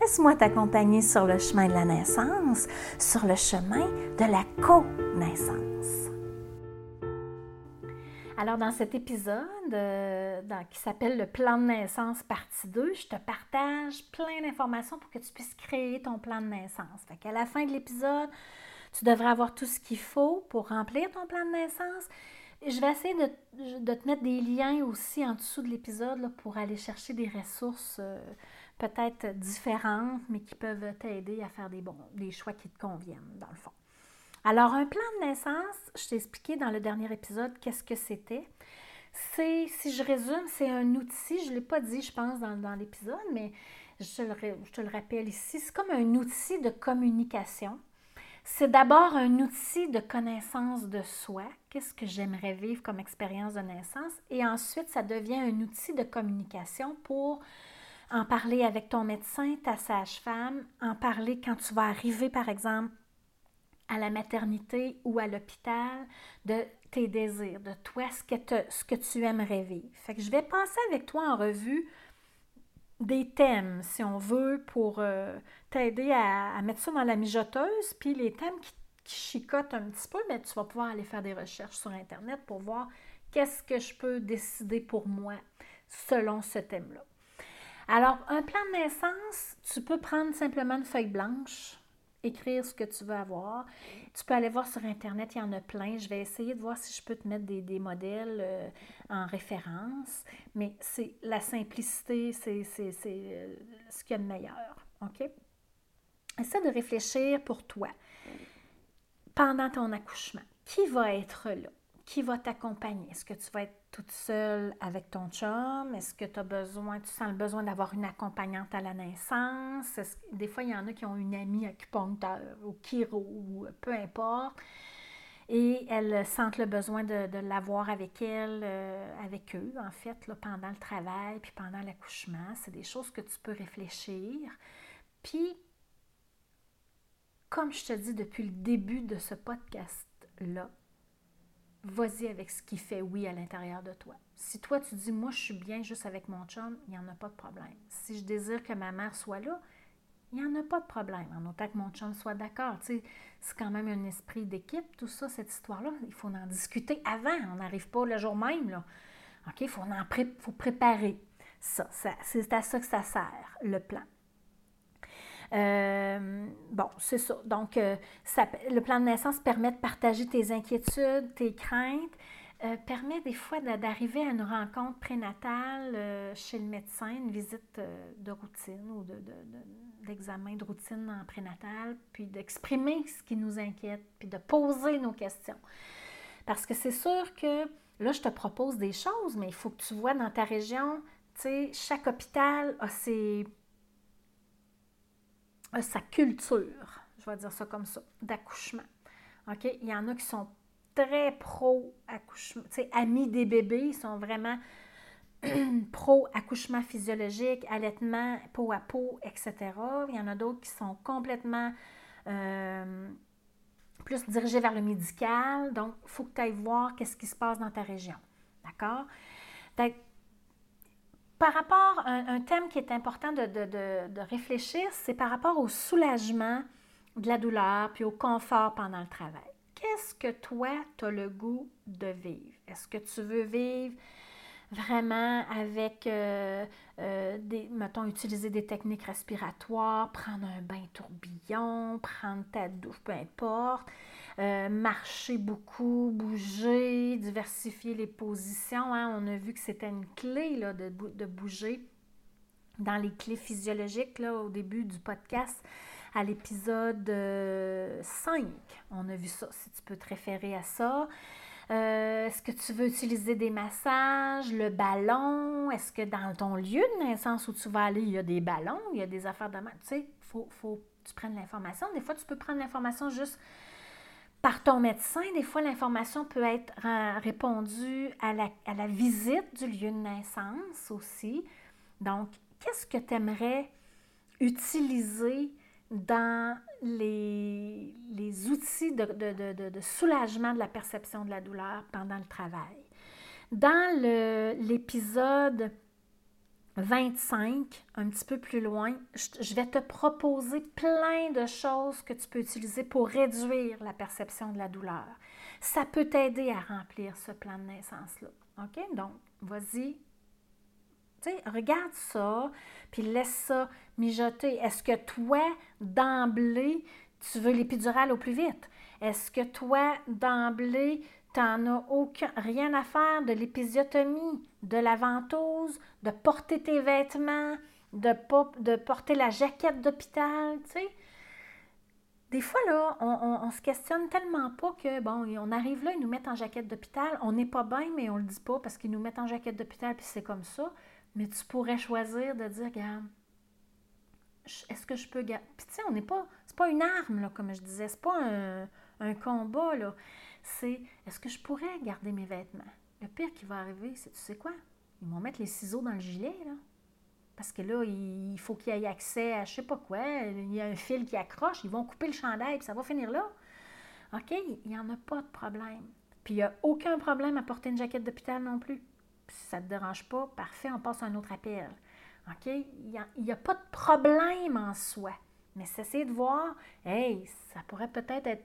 Laisse-moi t'accompagner sur le chemin de la naissance, sur le chemin de la co-naissance. Alors, dans cet épisode euh, qui s'appelle le plan de naissance partie 2, je te partage plein d'informations pour que tu puisses créer ton plan de naissance. Fait qu'à la fin de l'épisode, tu devrais avoir tout ce qu'il faut pour remplir ton plan de naissance. Je vais essayer de, te mettre des liens aussi en dessous de l'épisode pour aller chercher des ressources. Euh, peut-être différentes, mais qui peuvent t'aider à faire des, bons, des choix qui te conviennent, dans le fond. Alors, un plan de naissance, je t'ai expliqué dans le dernier épisode qu'est-ce que c'était. C'est, si je résume, c'est un outil, je ne l'ai pas dit, je pense, dans, l'épisode, mais je te, le, je te le rappelle ici, c'est comme un outil de communication. C'est d'abord un outil de connaissance de soi, qu'est-ce que j'aimerais vivre comme expérience de naissance, et ensuite ça devient un outil de communication pour en parler avec ton médecin, ta sage-femme, en parler quand tu vas arriver, par exemple, à la maternité ou à l'hôpital, de tes désirs, de toi, ce que, tu aimerais vivre. Fait que je vais passer avec toi en revue des thèmes, si on veut, pour euh, t'aider à, mettre ça dans la mijoteuse, puis les thèmes qui, qui chicotent un petit peu, mais tu vas pouvoir aller faire des recherches sur Internet pour voir qu'est-ce que je peux décider pour moi selon ce thème-là. Alors, un plan de naissance, tu peux prendre simplement une feuille blanche, écrire ce que tu veux avoir. Tu peux aller voir sur Internet, il y en a plein. Je vais essayer de voir si je peux te mettre des, modèles euh, en référence, mais c'est la simplicité, c'est euh, ce qu'il y a de meilleur. OK? Essaie de réfléchir pour toi pendant ton accouchement. Qui va être là? Qui va t'accompagner? Est-ce que tu vas être toute seule avec ton chum? Est-ce que tu as besoin, tu sens le besoin d'avoir une accompagnante à la naissance? des fois, il y en a qui ont une amie acupuncteur ou chiro ou peu importe. Et elles sentent le besoin de, l'avoir avec elles, euh, avec eux, en fait, là, pendant le travail, puis pendant l'accouchement? C'est des choses que tu peux réfléchir. Puis, comme je te dis depuis le début de ce podcast-là, vas-y avec ce qui fait oui à l'intérieur de toi. Si toi, tu dis, moi, je suis bien juste avec mon chum, il n'y en a pas de problème. Si je désire que ma mère soit là, il n'y en a pas de problème, en autant que mon chum soit d'accord. Tu c'est quand même un esprit d'équipe, tout ça, cette histoire-là. Il faut en discuter avant. On n'arrive pas le jour même, là. OK? Il faut, en faut préparer ça c'est à ça que ça sert, le plan. Euh, bon, c'est ça. Donc, euh, le plan de naissance permet de partager tes inquiétudes, tes craintes, euh, permet des fois d'arriver à une rencontre prénatale chez le médecin, une visite de routine ou d'examen de, de, routine en prénatal, puis d'exprimer ce qui nous inquiète, puis de poser nos questions. Parce que c'est sûr que là, je te propose des choses, mais il faut que tu vois dans ta région, tu sais, chaque hôpital a ses sa culture, je vais dire ça comme ça, d'accouchement. OK? Il y en a qui sont très pro-accouchement, tu sais, amis des bébés, ils sont vraiment pro-accouchement physiologique, allaitement, peau à peau, etc. Il y en a d'autres qui sont complètement euh, plus dirigés vers le médical. Donc, il faut que tu ailles voir qu'est-ce qui se passe dans ta région. D'accord? Par rapport à un, thème qui est important de, réfléchir, c'est par rapport au soulagement de la douleur puis au confort pendant le travail. Qu'est-ce que toi, tu as le goût de vivre? Est-ce que tu veux vivre vraiment avec, euh, euh, des, mettons, utiliser des techniques respiratoires, prendre un bain tourbillon, prendre ta douche, peu importe? Euh, marcher beaucoup, bouger, diversifier les positions. Hein. On a vu que c'était une clé là, de, de, bouger dans les clés physiologiques au début du podcast à l'épisode 5. Euh, On a vu ça, si tu peux te référer à ça. Euh, est-ce que tu veux utiliser des massages, le ballon? Est-ce que dans ton lieu de naissance où tu vas aller, il y a des ballons, il y a des affaires de? Tu sais, faut, faut que tu prennes l'information. Des fois, tu peux prendre l'information juste par ton médecin. Des fois, l'information peut être répondue à la, visite du lieu de naissance aussi. Donc, qu'est-ce que tu aimerais utiliser dans les, outils de, soulagement de la perception de la douleur pendant le travail? Dans l'épisode 25, un petit peu plus loin, je vais te proposer plein de choses que tu peux utiliser pour réduire la perception de la douleur. Ça peut t'aider à remplir ce plan de naissance-là. OK? Donc, vas-y. Regarde ça, puis laisse ça mijoter. Est-ce que toi, d'emblée, tu veux l'épidurale au plus vite? Est-ce que toi, d'emblée, tu n'en as aucun, rien à faire de l'épisiotomie, de la ventouse, de porter tes vêtements, de, de porter la jaquette d'hôpital, tu sais. Des fois, là, on, on, se questionne tellement pas que, bon, on arrive là, ils nous mettent en jaquette d'hôpital. On n'est pas bien, mais on le dit pas parce qu'ils nous mettent en jaquette d'hôpital, puis c'est comme ça. Mais tu pourrais choisir de dire, regarde, est-ce que je peux. Puis tu sais, on n'est pas. C'est pas une arme, là, comme je disais. C'est pas un, un combat, là c'est est-ce que je pourrais garder mes vêtements? Le pire qui va arriver, c'est tu sais quoi? Ils vont mettre les ciseaux dans le gilet, là. Parce que là, il faut qu'il y ait accès à je sais pas quoi. Il y a un fil qui accroche, ils vont couper le chandail, puis ça va finir là. OK, il n'y en a pas de problème. Puis il n'y a aucun problème à porter une jaquette d'hôpital non plus. Si ça ne te dérange pas, parfait, on passe à un autre appel. OK? Il n'y a, a, pas de problème en soi. Mais c'est de voir, hey, ça pourrait peut-être être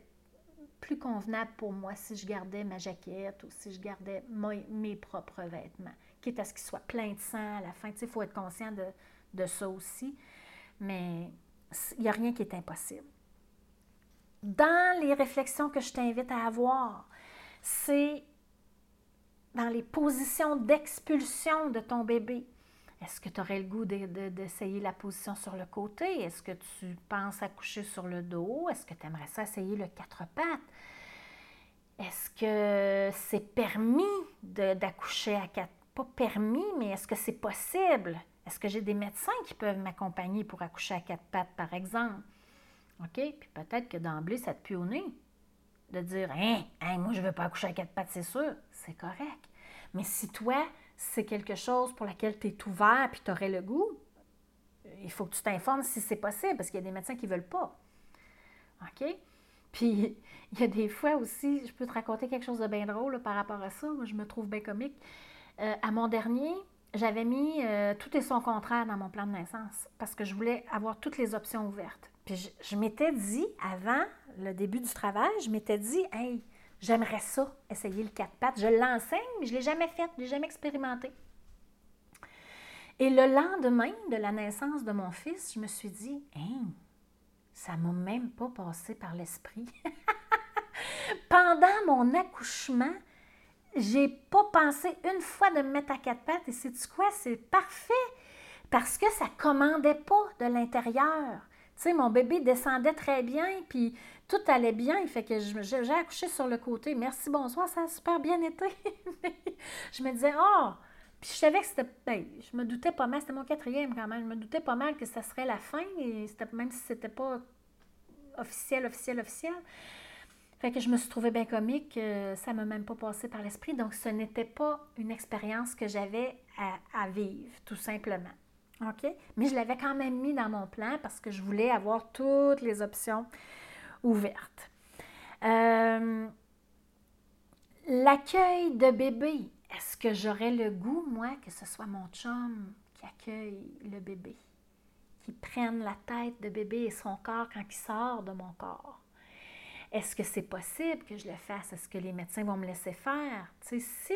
plus convenable pour moi si je gardais ma jaquette ou si je gardais mes, propres vêtements, quitte à ce qu'ils soient pleins de sang à la fin. il faut être conscient de, de ça aussi. Mais il n'y a rien qui est impossible. Dans les réflexions que je t'invite à avoir, c'est dans les positions d'expulsion de ton bébé. Est-ce que tu aurais le goût d'essayer la position sur le côté? Est-ce que tu penses à coucher sur le dos? Est-ce que tu aimerais ça essayer le quatre pattes? Est-ce que c'est permis d'accoucher à quatre Pas permis, mais est-ce que c'est possible? Est-ce que j'ai des médecins qui peuvent m'accompagner pour accoucher à quatre pattes, par exemple? OK? Puis peut-être que d'emblée, ça te pue au de dire Hein, hein moi, je ne veux pas accoucher à quatre pattes, c'est sûr. C'est correct. Mais si toi, c'est quelque chose pour laquelle tu es ouvert et tu aurais le goût, il faut que tu t'informes si c'est possible, parce qu'il y a des médecins qui ne veulent pas. OK? Puis, il y a des fois aussi, je peux te raconter quelque chose de bien drôle par rapport à ça. Moi, je me trouve bien comique. Euh, à mon dernier, j'avais mis euh, tout et son contraire dans mon plan de naissance parce que je voulais avoir toutes les options ouvertes. Puis, je, je m'étais dit, avant le début du travail, je m'étais dit, hey, J'aimerais ça, essayer le quatre pattes. Je l'enseigne, mais je ne l'ai jamais fait, je ne l'ai jamais expérimenté. Et le lendemain de la naissance de mon fils, je me suis dit, hein, ça ne m'a même pas passé par l'esprit. Pendant mon accouchement, j'ai pas pensé une fois de me mettre à quatre pattes et c'est quoi? C'est parfait parce que ça commandait pas de l'intérieur. Tu sais, mon bébé descendait très bien, puis tout allait bien. Fait que j'ai accouché sur le côté. Merci, bonsoir, ça a super bien été. je me disais, oh! Puis je savais que c'était. Ben, je me doutais pas mal, c'était mon quatrième quand même. Je me doutais pas mal que ça serait la fin, et même si c'était pas officiel, officiel, officiel. Fait que je me suis trouvée bien comique, euh, ça m'a même pas passé par l'esprit. Donc, ce n'était pas une expérience que j'avais à vivre, tout simplement. OK? Mais je l'avais quand même mis dans mon plan parce que je voulais avoir toutes les options ouvertes. Euh, l'accueil de bébé. Est-ce que j'aurais le goût, moi, que ce soit mon chum qui accueille le bébé, qui prenne la tête de bébé et son corps quand il sort de mon corps? Est-ce que c'est possible que je le fasse? Est-ce que les médecins vont me laisser faire? Tu sais, si.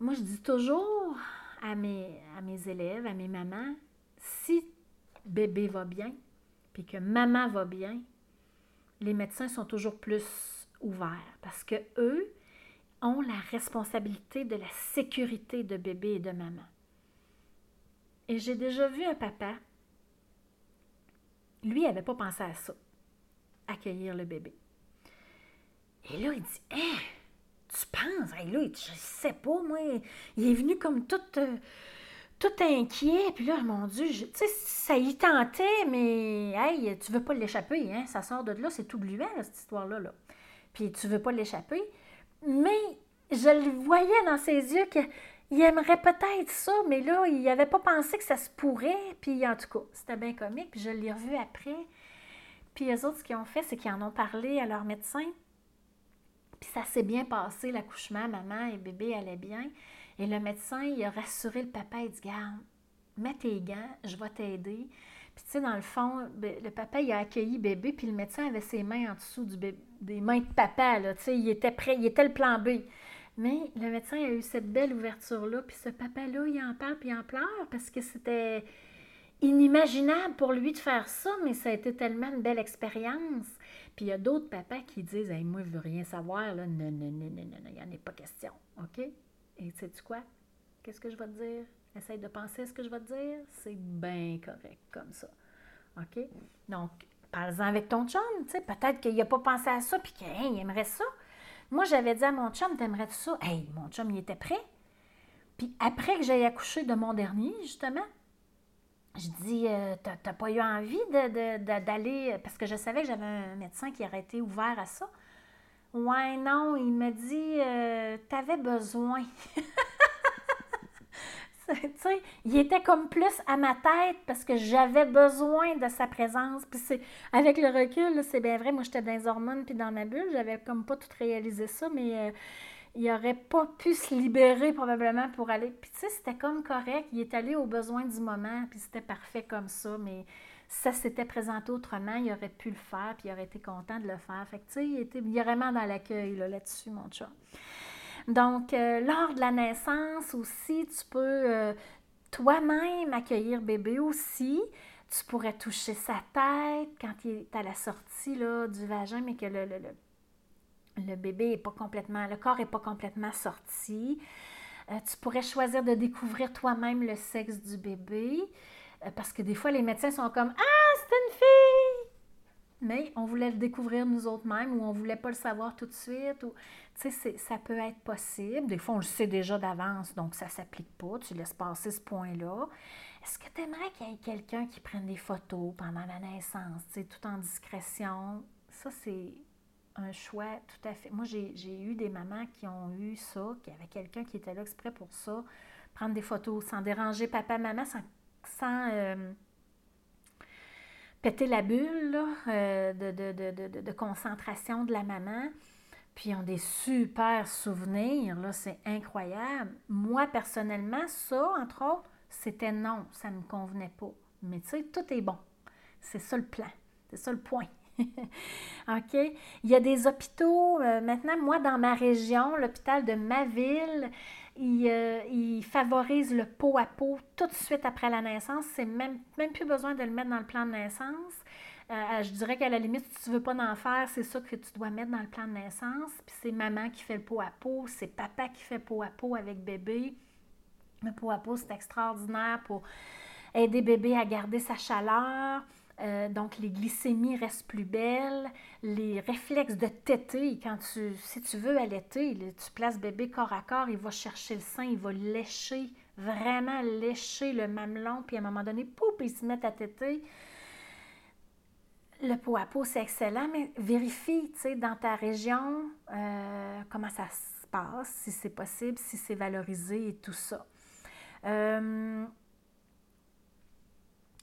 Moi, je dis toujours, à mes, à mes élèves, à mes mamans, si bébé va bien, puis que maman va bien, les médecins sont toujours plus ouverts parce que eux ont la responsabilité de la sécurité de bébé et de maman. Et j'ai déjà vu un papa, lui, n'avait pas pensé à ça, accueillir le bébé. Et là, il dit, hein, tu penses? là, je sais pas, moi. Il est venu comme tout, euh, tout inquiet. Puis là, mon Dieu, tu sais, ça y tentait, mais hey, tu veux pas l'échapper, hein? Ça sort de là, c'est tout gluant, cette histoire-là. Là. Puis tu veux pas l'échapper. Mais je le voyais dans ses yeux qu'il aimerait peut-être ça, mais là, il n'avait pas pensé que ça se pourrait. Puis en tout cas, c'était bien comique. Puis je l'ai revu après. Puis les autres, ce qu'ils ont fait, c'est qu'ils en ont parlé à leur médecin. Puis ça s'est bien passé, l'accouchement. Maman et bébé allaient bien. Et le médecin, il a rassuré le papa, il dit Garde, mets tes gants, je vais t'aider. Puis, tu sais, dans le fond, le papa, il a accueilli bébé, puis le médecin avait ses mains en dessous du des mains de papa. Tu sais, il était prêt, il était le plan B. Mais le médecin a eu cette belle ouverture-là, puis ce papa-là, il en parle, puis il en pleure, parce que c'était inimaginable pour lui de faire ça, mais ça a été tellement une belle expérience. Puis il y a d'autres papas qui disent hey, Moi, je veux rien savoir, là. Non, non, non, non, non, il n'y en a pas question. OK? Et sais-tu quoi? Qu'est-ce que je vais te dire? Essaye de penser à ce que je vais te dire. C'est bien correct comme ça. OK? Donc, parle-en avec ton chum. Tu sais, peut-être qu'il n'a pas pensé à ça puis qu'il aimerait ça. Moi, j'avais dit à mon chum, t'aimerais ça? Hey, mon chum, il était prêt. Puis après que j'ai accouché de mon dernier, justement, je dis, euh, t'as pas eu envie d'aller, parce que je savais que j'avais un médecin qui aurait été ouvert à ça. Ouais, non, il m'a dit, euh, t'avais besoin. sais, il était comme plus à ma tête parce que j'avais besoin de sa présence. Puis c'est, avec le recul, c'est bien vrai, moi j'étais dans les hormones puis dans ma bulle, j'avais comme pas tout réalisé ça, mais euh, il aurait pas pu se libérer probablement pour aller. Puis tu sais, c'était comme correct, il est allé aux besoins du moment, puis c'était parfait comme ça, mais ça s'était présenté autrement, il aurait pu le faire, puis il aurait été content de le faire. Fait que, tu sais, il était vraiment dans l'accueil là-dessus, mon chat. Donc, euh, lors de la naissance aussi, tu peux euh, toi-même accueillir bébé aussi. Tu pourrais toucher sa tête quand il est à la sortie là, du vagin, mais que le, le, bébé est pas complètement, le corps n'est pas complètement sorti. Euh, tu pourrais choisir de découvrir toi-même le sexe du bébé. Euh, parce que des fois, les médecins sont comme Ah, c'est une fille! Mais on voulait le découvrir nous autres mêmes ou on ne voulait pas le savoir tout de suite. Ou, tu sais, ça peut être possible. Des fois, on le sait déjà d'avance, donc ça s'applique pas. Tu laisses passer ce point-là. Est-ce que tu aimerais qu'il y ait quelqu'un qui prenne des photos pendant la naissance, tu sais, tout en discrétion? Ça, c'est un choix tout à fait. Moi, j'ai eu des mamans qui ont eu ça, qui avait quelqu'un qui était là exprès pour ça, prendre des photos sans déranger papa, maman, sans euh, péter la bulle euh, de, concentration de la maman. Puis ils ont des super souvenirs, là, c'est incroyable. Moi, personnellement, ça, entre autres, c'était non, ça ne me convenait pas. Mais tu sais, tout est bon. C'est ça le plan, c'est ça le point. OK? Il y a des hôpitaux, euh, maintenant, moi, dans ma région, l'hôpital de ma ville, euh, il, favorise le pot à pot tout de suite après la naissance. C'est même, même plus besoin de le mettre dans le plan de naissance. Euh, je dirais qu'à la limite, si tu ne veux pas en faire, c'est ça que tu dois mettre dans le plan de naissance. Puis c'est maman qui fait le pot à pot, c'est papa qui fait pot à pot avec bébé. Le pot à pot, c'est extraordinaire pour aider bébé à garder sa chaleur. Euh, donc, les glycémies restent plus belles. Les réflexes de téter, quand tu, si tu veux allaiter, tu places bébé corps à corps, il va chercher le sein, il va lécher, vraiment lécher le mamelon, puis à un moment donné, pouf, il se met à téter. Le pot à peau, c'est excellent, mais vérifie, tu sais, dans ta région, euh, comment ça se passe, si c'est possible, si c'est valorisé et tout ça. Euh,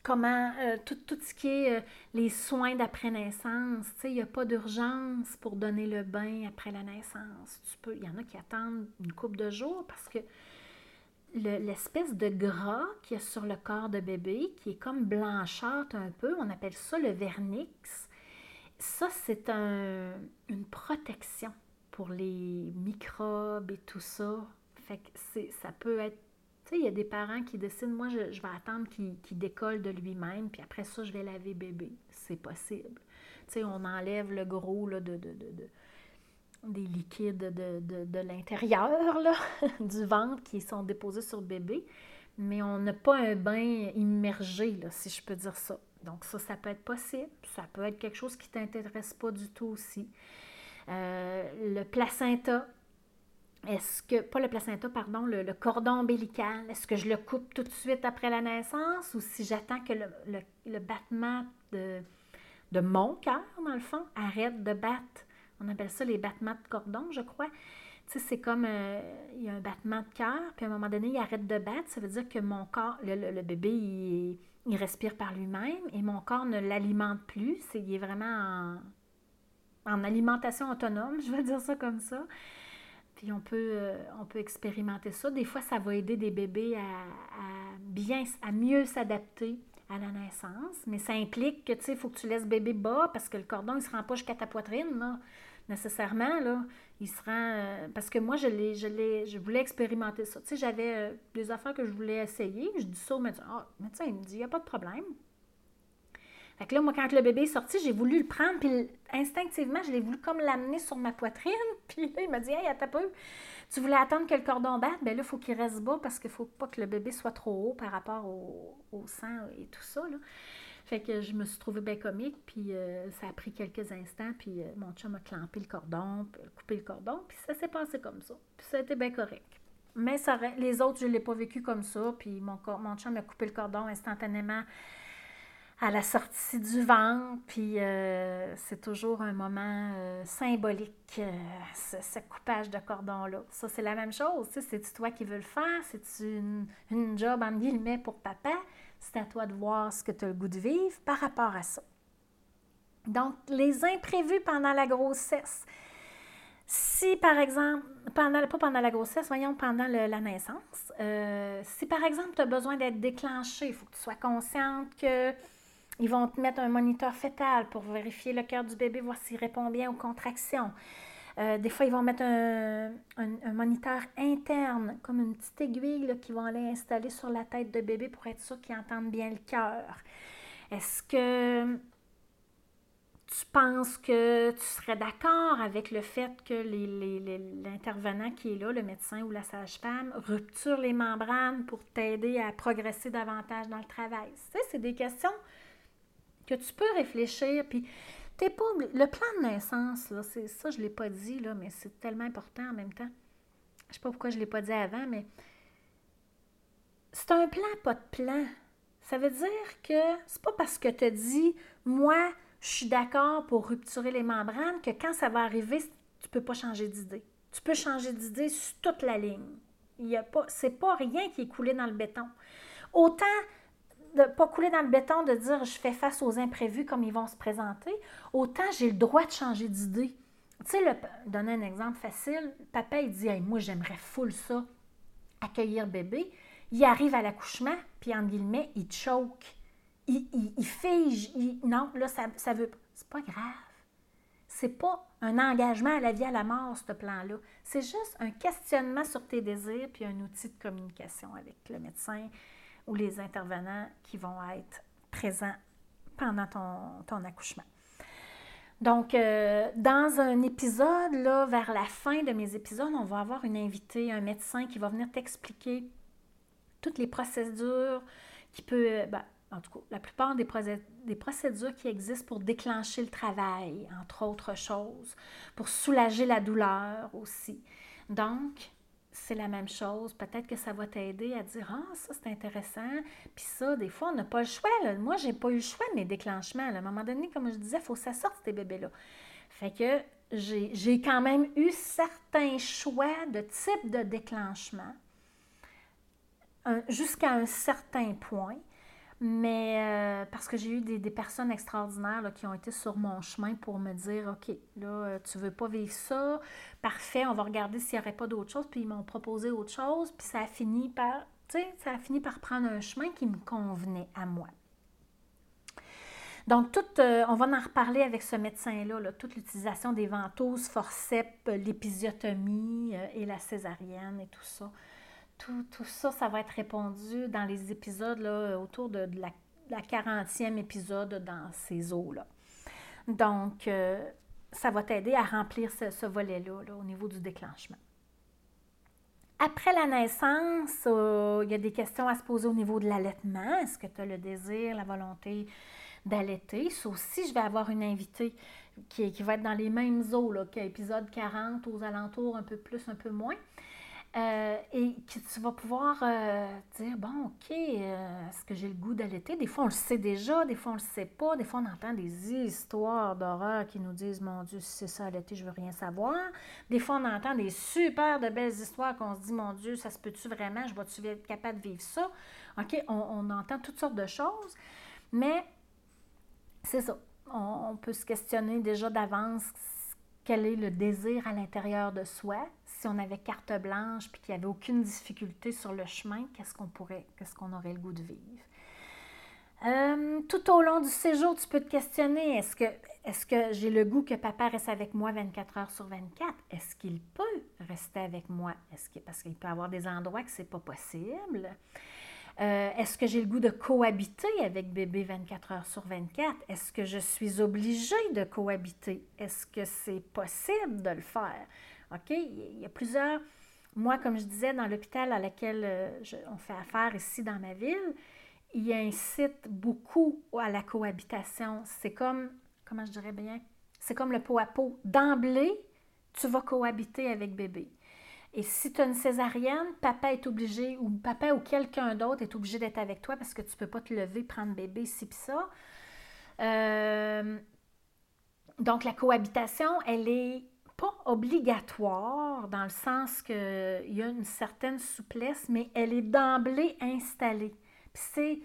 comment euh, tout, ce qui est euh, les soins d'après-naissance. Il n'y a pas d'urgence pour donner le bain après la naissance. Tu peux, il y en a qui attendent une couple de jours parce que l'espèce de gras qu'il y a sur le corps de bébé, qui est comme blanchâtre un peu, on appelle ça le vernix. Ça, c'est un, une protection pour les microbes et tout ça. Fait que ça peut être il y a des parents qui décident, moi, je, vais attendre qu'il décolle de lui-même, puis après ça, je vais laver bébé. C'est possible. Tu sais, on enlève le gros là, de, de, des liquides de, l'intérieur, du ventre qui sont déposés sur le bébé, mais on n'a pas un bain immergé, là, si je peux dire ça. Donc ça, ça peut être possible. Ça peut être quelque chose qui ne t'intéresse pas du tout aussi. Euh, le placenta, est-ce que, pas le placenta, pardon, le, cordon ombilical, est-ce que je le coupe tout de suite après la naissance ou si j'attends que le, battement de, mon cœur, dans le fond, arrête de battre? On appelle ça les battements de cordon, je crois. Tu sais, c'est comme, euh, il y a un battement de cœur, puis à un moment donné, il arrête de battre. Ça veut dire que mon corps, le, bébé, il, respire par lui-même et mon corps ne l'alimente plus. C'est, il est vraiment en, en alimentation autonome, je vais dire ça comme ça. Puis on peut, euh, on peut expérimenter ça. Des fois, ça va aider des bébés à, mieux s'adapter à la naissance, mais ça implique que, tu sais, il faut que tu laisses bébé bas parce que le cordon, il ne se rend pas jusqu'à ta poitrine, nécessairement. Il se rend... Euh, parce que moi, je, l'ai, je, l'ai, je voulais expérimenter ça. Tu sais, j'avais euh, des affaires que je voulais essayer. Je dis ça au médecin. Ah, le médecin, il me dit, il n'y a pas de problème. Fait que là, moi, quand le bébé est sorti, j'ai voulu le prendre, puis instinctivement, je l'ai voulu comme l'amener sur ma poitrine. Puis là, il m'a dit Hey, tu voulais attendre que le cordon batte, bien là, il faut qu'il reste bas parce qu'il ne faut pas que le bébé soit trop haut par rapport au, sang et tout ça. Là. Fait que je me suis trouvée bien comique, puis euh, ça a pris quelques instants, puis euh, mon chum a clampé le cordon, coupé le cordon, puis ça s'est passé comme ça. Puis ça a été bien correct. Mais les autres, je ne l'ai pas vécu comme ça, puis mon, mon chum a coupé le cordon instantanément à la sortie du ventre, puis euh, c'est toujours un moment euh, symbolique, euh, ce, coupage de cordon-là. Ça, c'est la même chose. C'est-tu toi qui veux le faire? C'est-tu une, une, job, en guillemets, pour papa? C'est à toi de voir ce que tu as le goût de vivre par rapport à ça. Donc, les imprévus pendant la grossesse. Si, par exemple, pendant, pas pendant la grossesse, voyons, pendant la naissance, si, par exemple, tu as besoin d'être déclenché, il faut que tu sois consciente que ils vont te mettre un moniteur fœtal pour vérifier le cœur du bébé, voir s'il répond bien aux contractions. Euh, des fois, ils vont mettre un, moniteur interne, comme une petite aiguille qu'ils vont aller installer sur la tête de bébé pour être sûr qu'il entende bien le cœur. Est-ce que tu penses que tu serais d'accord avec le fait que l'intervenant qui est là, le médecin ou la sage-femme, rupture les membranes pour t'aider à progresser davantage dans le travail? Tu sais, c'est des questions que tu peux réfléchir, puis t'es pas Le plan de naissance, là, c'est ça, je ne l'ai pas dit, là, mais c'est tellement important en même temps. Je sais pas pourquoi je ne l'ai pas dit avant, mais c'est un plan, pas de plan. Ça veut dire que c'est pas parce que tu dit, moi, je suis d'accord pour rupturer les membranes, que quand ça va arriver, tu peux pas changer d'idée. Tu peux changer d'idée sur toute la ligne. Il y a pas, c'est pas rien qui est coulé dans le béton. Autant de pas couler dans le béton, de dire je fais face aux imprévus comme ils vont se présenter, autant j'ai le droit de changer d'idée. Tu sais, donner un exemple facile, papa il dit moi j'aimerais full ça, accueillir bébé. Il arrive à l'accouchement, puis en guillemets, il choke. Il, il, fige. non, là, ça, ça veut. C'est pas grave. C'est pas un engagement à la vie, à la mort, ce plan-là. C'est juste un questionnement sur tes désirs, puis un outil de communication avec le médecin, ou les intervenants qui vont être présents pendant ton, accouchement. Donc, euh, dans un épisode, là, vers la fin de mes épisodes, on va avoir une invitée, un médecin qui va venir t'expliquer toutes les procédures qui peut, ben, en tout cas, la plupart des procédures qui existent pour déclencher le travail, entre autres choses, pour soulager la douleur aussi. Donc, c'est la même chose. Peut-être que ça va t'aider à dire Ah, ça c'est intéressant. Puis ça, des fois, on n'a pas le choix. Là. Moi, j'ai pas eu le choix de mes déclenchements. À un moment donné, comme je disais, il faut que ça sorte ces bébés-là. Fait que j'ai quand même eu certains choix de type de déclenchement jusqu'à un certain point. Mais euh, parce que j'ai eu des, personnes extraordinaires qui ont été sur mon chemin pour me dire OK, là, euh, tu veux pas vivre ça, parfait, on va regarder s'il n'y aurait pas d'autre chose. Puis ils m'ont proposé autre chose, puis ça a fini par, tu sais, ça a fini par prendre un chemin qui me convenait à moi. Donc, tout, euh, on va en reparler avec ce médecin-là, toute l'utilisation des ventouses, forceps, l'épisiotomie et la césarienne et tout ça. Tout, ça, ça va être répondu dans les épisodes là, autour de, la, 40e épisode dans ces eaux-là. Donc, euh, ça va t'aider à remplir ce, volet-là au niveau du déclenchement. Après la naissance, euh, il y a des questions à se poser au niveau de l'allaitement. Est-ce que tu as le désir, la volonté d'allaiter? Ça aussi, je vais avoir une invitée qui, qui va être dans les mêmes eaux, là, qu'épisode 40, aux alentours, un peu plus, un peu moins. Euh, et que tu vas pouvoir euh, dire, bon, OK, euh, est-ce que j'ai le goût d'allaiter? Des fois, on le sait déjà, des fois, on le sait pas. Des fois, on entend des histoires d'horreur qui nous disent, mon Dieu, si c'est ça, allaiter, je veux rien savoir. Des fois, on entend des super de belles histoires qu'on se dit, mon Dieu, ça se peut-tu vraiment? Je vais-tu être capable de vivre ça? OK, on, entend toutes sortes de choses, mais c'est ça. on peut se questionner déjà d'avance quel est le désir à l'intérieur de soi, si on avait carte blanche puis qu'il n'y avait aucune difficulté sur le chemin, qu'est-ce qu'on pourrait, qu'est-ce qu'on aurait le goût de vivre? Euh, tout au long du séjour, tu peux te questionner, est-ce que, j'ai le goût que papa reste avec moi 24 heures sur 24? Est-ce qu'il peut rester avec moi? Est-ce que, parce qu'il peut y avoir des endroits que ce n'est pas possible. Euh, est-ce que j'ai le goût de cohabiter avec bébé 24 heures sur 24? Est-ce que je suis obligée de cohabiter? Est-ce que c'est possible de le faire? OK? Il y a plusieurs. Moi, comme je disais, dans l'hôpital à laquelle euh, on fait affaire ici dans ma ville, il incite beaucoup à la cohabitation. C'est comme, comment je dirais bien, c'est comme le pot à pot. D'emblée, tu vas cohabiter avec bébé. Et si tu as une césarienne, papa est obligé, ou papa ou quelqu'un d'autre est obligé d'être avec toi parce que tu ne peux pas te lever, prendre bébé, ci pis ça. Euh, donc, la cohabitation, elle est pas obligatoire dans le sens qu'il y a une certaine souplesse, mais elle est d'emblée installée. c'est,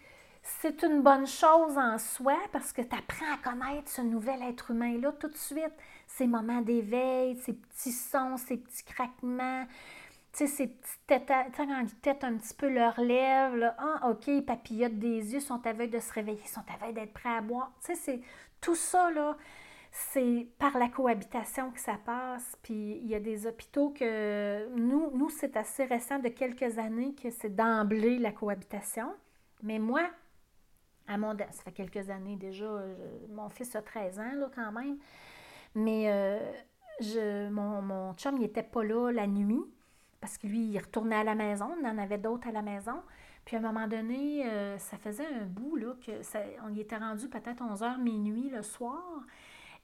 c'est une bonne chose en soi parce que tu apprends à connaître ce nouvel être humain-là tout de suite. Ces moments d'éveil, ces petits sons, ces petits craquements, tu sais, ces petites têtes, quand ils têtent un petit peu leurs lèvres, ah, OK, ils papillotent des yeux, sont à veille de se réveiller, sont à veille d'être prêts à boire. Tu sais, c'est tout ça, là c'est par la cohabitation que ça passe. Puis il y a des hôpitaux que nous, nous c'est assez récent de quelques années que c'est d'emblée la cohabitation. Mais moi, à mon ça fait quelques années déjà, mon fils a 13 ans là, quand même. Mais euh, je, mon, mon chum, n'était pas là la nuit parce que lui, il retournait à la maison. On en avait d'autres à la maison. Puis à un moment donné, euh, ça faisait un bout là, que ça, on y était rendu peut-être 11h minuit le soir.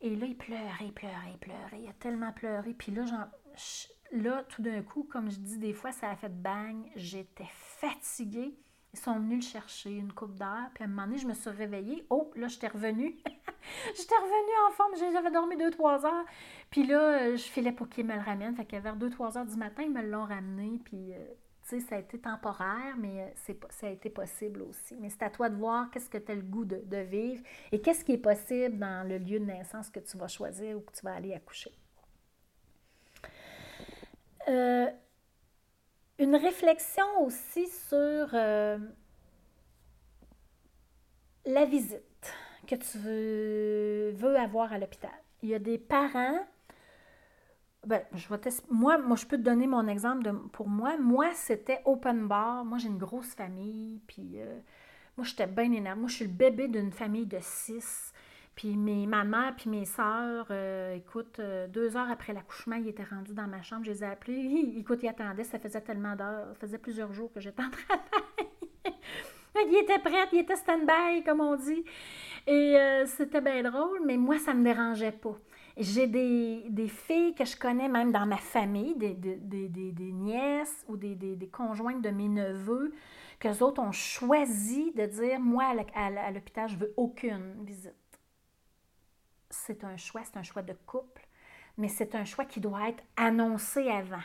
Et là, il pleurait, il pleurait, il pleurait. Il a tellement pleuré. Puis là, là tout d'un coup, comme je dis des fois, ça a fait bang. J'étais fatiguée. Ils sont venus le chercher une coupe d'heure. Puis à un moment donné, je me suis réveillée. Oh, là, j'étais revenue. j'étais revenue en forme. J'avais dormi deux, trois heures. Puis là, je filais pour qu'ils me le ramènent. Fait que vers deux, trois heures du matin, ils me l'ont ramené. Puis euh, ça a été temporaire, mais euh, ça a été possible aussi. Mais c'est à toi de voir qu'est-ce que tu as le goût de, vivre et qu'est-ce qui est possible dans le lieu de naissance que tu vas choisir ou que tu vas aller accoucher. Euh, une réflexion aussi sur euh, la visite que tu veux avoir à l'hôpital. Il y a des parents ben, je moi, moi, je peux te donner mon exemple pour moi. Moi, c'était open bar. Moi, j'ai une grosse famille. Puis, euh, moi, j'étais bien énervée. Moi, je suis le bébé d'une famille de six. Puis, mes, ma mère puis mes sœurs, euh, écoute, euh, deux heures après l'accouchement, ils étaient rendus dans ma chambre. Je les ai appelés. Écoute, ils attendaient. Ça faisait tellement d'heures. Ça faisait plusieurs jours que j'étais en travail. ils étaient prêts. Ils étaient stand-by, comme on dit. Et c'était bien drôle. Mais moi, ça ne me dérangeait pas. J'ai des, filles que je connais même dans ma famille, des, des, nièces ou des, conjointes de mes neveux, qu'eux autres ont choisi de dire, moi, à l'hôpital, je veux aucune visite. C'est un choix, c'est un choix de couple, mais c'est un choix qui doit être annoncé avant.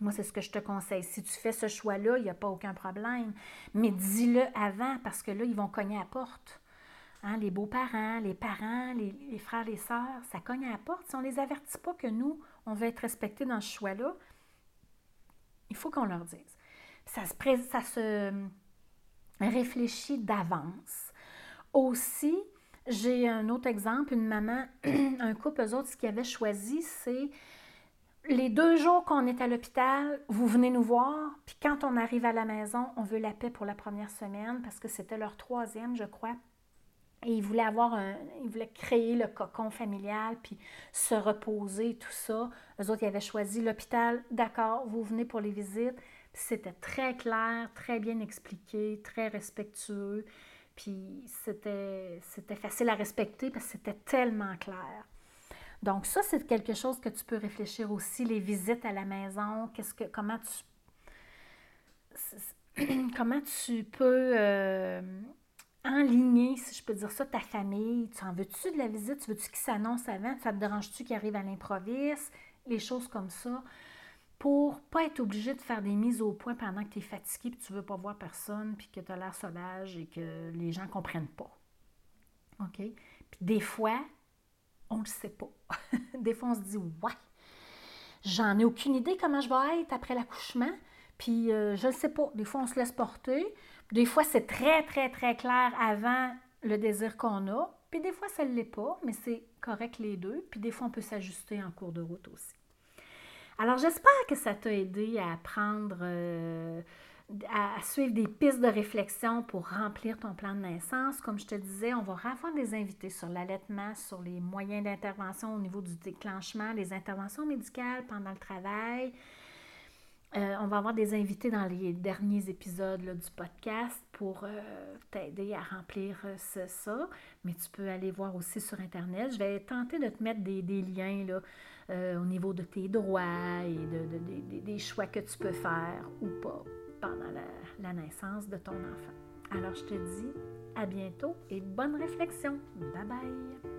Moi, c'est ce que je te conseille. Si tu fais ce choix-là, il n'y a pas aucun problème. Mais dis-le avant parce que là, ils vont cogner à la porte. Hein, les beaux-parents, les parents, les, frères, les sœurs, ça cogne à la porte. Si on ne les avertit pas que nous, on veut être respectés dans ce choix-là, il faut qu'on leur dise. Ça se, ça se réfléchit d'avance. Aussi, j'ai un autre exemple, une maman, un couple, eux autres, ce qu'ils avaient choisi, c'est les deux jours qu'on est à l'hôpital, vous venez nous voir, puis quand on arrive à la maison, on veut la paix pour la première semaine parce que c'était leur troisième, je crois, et il voulait avoir un, il voulait créer le cocon familial, puis se reposer, tout ça. Eux autres, ils avaient choisi l'hôpital. D'accord, vous venez pour les visites. C'était très clair, très bien expliqué, très respectueux. Puis c'était, facile à respecter parce que c'était tellement clair. Donc ça, c'est quelque chose que tu peux réfléchir aussi, les visites à la maison, qu'est-ce que, comment tu, comment tu peux euh, enligner, si je peux dire ça, ta famille? Tu en veux-tu de la visite? Tu veux-tu qu'il s'annonce avant? Ça te dérange-tu qu'il arrive à l'improviste? Les choses comme ça pour pas être obligé de faire des mises au point pendant que tu es fatigué, puis tu veux pas voir personne, puis que tu as l'air sauvage et que les gens comprennent pas. OK? Puis des fois, on le sait pas. des fois, on se dit, ouais, j'en ai aucune idée comment je vais être après l'accouchement, puis euh, je ne sais pas. Des fois, on se laisse porter. Des fois, c'est très, très, très clair avant le désir qu'on a. Puis des fois, ça ne l'est pas, mais c'est correct les deux. Puis des fois, on peut s'ajuster en cours de route aussi. Alors, j'espère que ça t'a aidé à apprendre, euh, à suivre des pistes de réflexion pour remplir ton plan de naissance. Comme je te disais, on va avoir des invités sur l'allaitement, sur les moyens d'intervention au niveau du déclenchement, les interventions médicales pendant le travail. Euh, on va avoir des invités dans les derniers épisodes du podcast pour euh, t'aider à remplir ça. Mais tu peux aller voir aussi sur Internet. Je vais tenter de te mettre des, liens là, euh, au niveau de tes droits et de, des choix que tu peux faire ou pas pendant la naissance de ton enfant. Alors je te dis à bientôt et bonne réflexion. Bye bye.